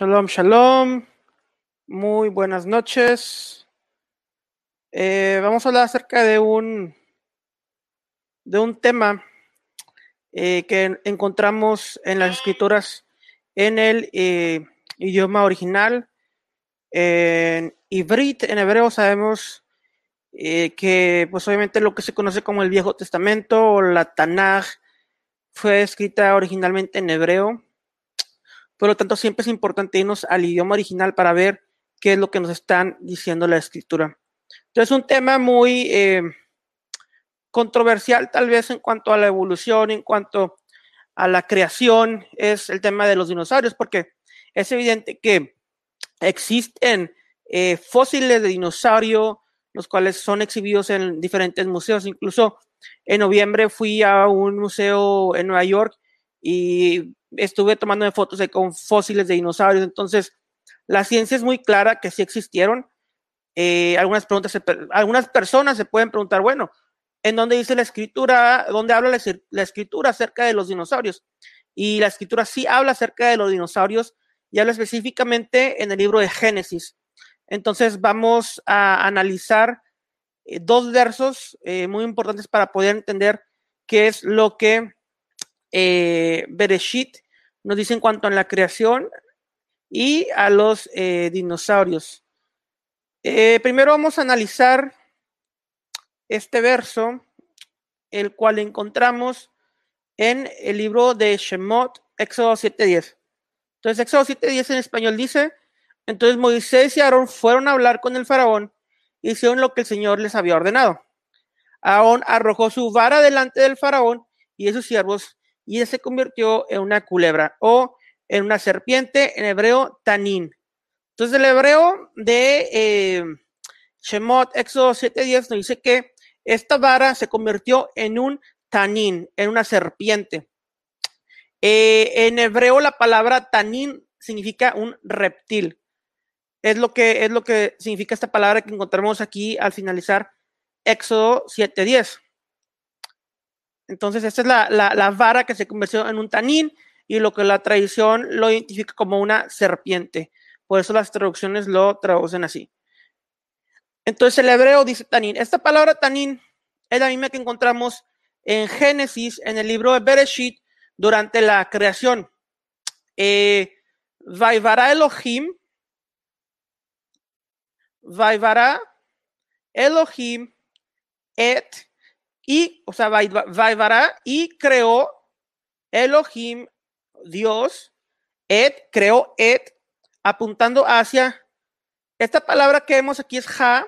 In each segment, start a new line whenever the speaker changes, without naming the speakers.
Shalom, shalom. Muy buenas noches. Eh, vamos a hablar acerca de un, de un tema eh, que encontramos en las escrituras en el eh, idioma original. En Ibrit, en hebreo, sabemos que, pues obviamente, lo que se conoce como el Viejo Testamento o la Tanaj fue escrita originalmente en hebreo por lo tanto, siempre es importante irnos al idioma original para ver qué es lo que nos están diciendo la escritura. Entonces, un tema muy eh, controversial tal vez en cuanto a la evolución, en cuanto a la creación, es el tema de los dinosaurios, porque es evidente que existen eh, fósiles de dinosaurio, los cuales son exhibidos en diferentes museos. Incluso en noviembre fui a un museo en Nueva York y estuve tomando fotos con fósiles de dinosaurios. Entonces, la ciencia es muy clara que sí existieron. Eh, algunas, preguntas algunas personas se pueden preguntar, bueno, ¿en dónde dice la escritura, dónde habla la, escritura acerca de los dinosaurios? Y la escritura sí habla acerca de los dinosaurios y habla específicamente en el libro de Génesis. Entonces vamos a analizar eh, dos versos eh, muy importantes para poder entender qué es lo que eh, Bereshit nos dice en cuanto a la creación y a los eh, dinosaurios. Eh, primero vamos a analizar este verso, el cual encontramos en el libro de Shemot, Éxodo 7.10. Entonces, Éxodo 7.10 en español dice, entonces Moisés y Aarón fueron a hablar con el faraón hicieron lo que el Señor les había ordenado. Aarón arrojó su vara delante del faraón y de sus siervos y se convirtió en una culebra o en una serpiente, en hebreo tanín. Entonces el hebreo de eh, Shemot, Éxodo 7.10 nos dice que esta vara se convirtió en un tanín, en una serpiente. Eh, en hebreo la palabra tanín significa un reptil. Es lo que es lo que significa esta palabra que encontramos aquí al finalizar Éxodo 7:10. Entonces, esta es la, vara que se convirtió en un tanín y lo que la tradición lo identifica como una serpiente. Por eso las traducciones lo traducen así. Entonces, el hebreo dice tanín. Esta palabra tanín es la misma que encontramos en Génesis, en el libro de Bereshit, durante la creación. Eh, Vaivara Elohim, Vaivara Elohim et y, o sea, Vaivara, y creó Elohim, Dios, et, creó et, apuntando hacia, esta palabra que vemos aquí es ja,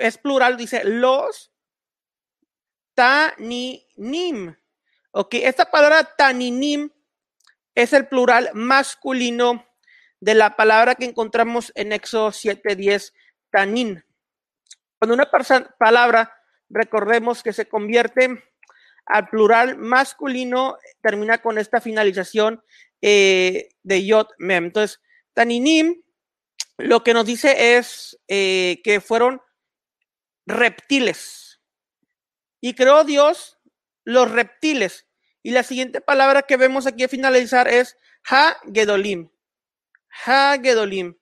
es plural, dice los taninim. Ok, esta palabra taninim es el plural masculino de la palabra que encontramos en Éxodo 7:10, tanin. Cuando una palabra recordemos que se convierte al plural masculino, termina con esta finalización eh, de yot mem. Entonces, taninim lo que nos dice es eh, que fueron reptiles. Y creó Dios los reptiles. Y la siguiente palabra que vemos aquí a finalizar es Ha-Gedolim. Ha-Gedolim.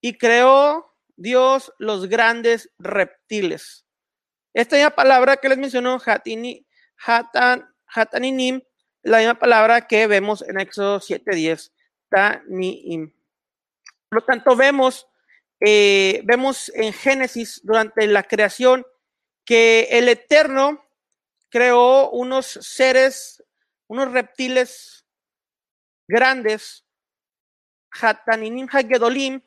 Y creó Dios los grandes reptiles. Esta misma palabra que les mencionó, hatini, hatan, hataninim, la misma palabra que vemos en Éxodo 7:10, taniim. Por lo tanto, vemos, eh, vemos en Génesis durante la creación que el Eterno creó unos seres, unos reptiles grandes, hataninim, hagedolim,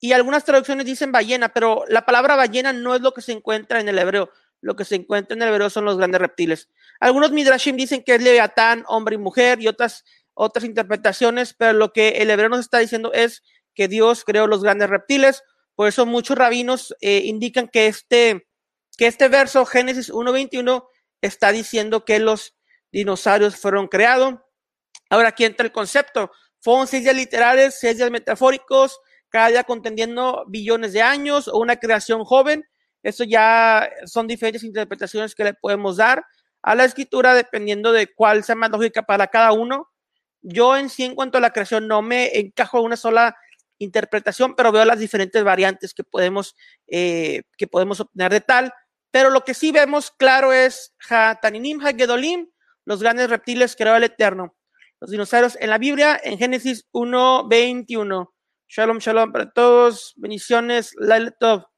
y algunas traducciones dicen ballena, pero la palabra ballena no es lo que se encuentra en el hebreo. Lo que se encuentra en el hebreo son los grandes reptiles. Algunos midrashim dicen que es leviatán, hombre y mujer, y otras, otras interpretaciones, pero lo que el hebreo nos está diciendo es que Dios creó los grandes reptiles. Por eso muchos rabinos eh, indican que este, que este verso, Génesis 1.21, está diciendo que los dinosaurios fueron creados. Ahora aquí entra el concepto. Fueron seis días literales, seis días metafóricos, cada día contendiendo billones de años o una creación joven. Eso ya son diferentes interpretaciones que le podemos dar a la escritura dependiendo de cuál sea más lógica para cada uno. yo en sí, en cuanto a la creación, no me encajo en una sola interpretación, pero veo las diferentes variantes que podemos, eh, que podemos obtener de tal. Pero lo que sí vemos claro es Hataninim, Hagedolim, los grandes reptiles creó el Eterno. Los dinosaurios en la Biblia, en Génesis 1, 21. Shalom, shalom para todos. Bendiciones. Tov.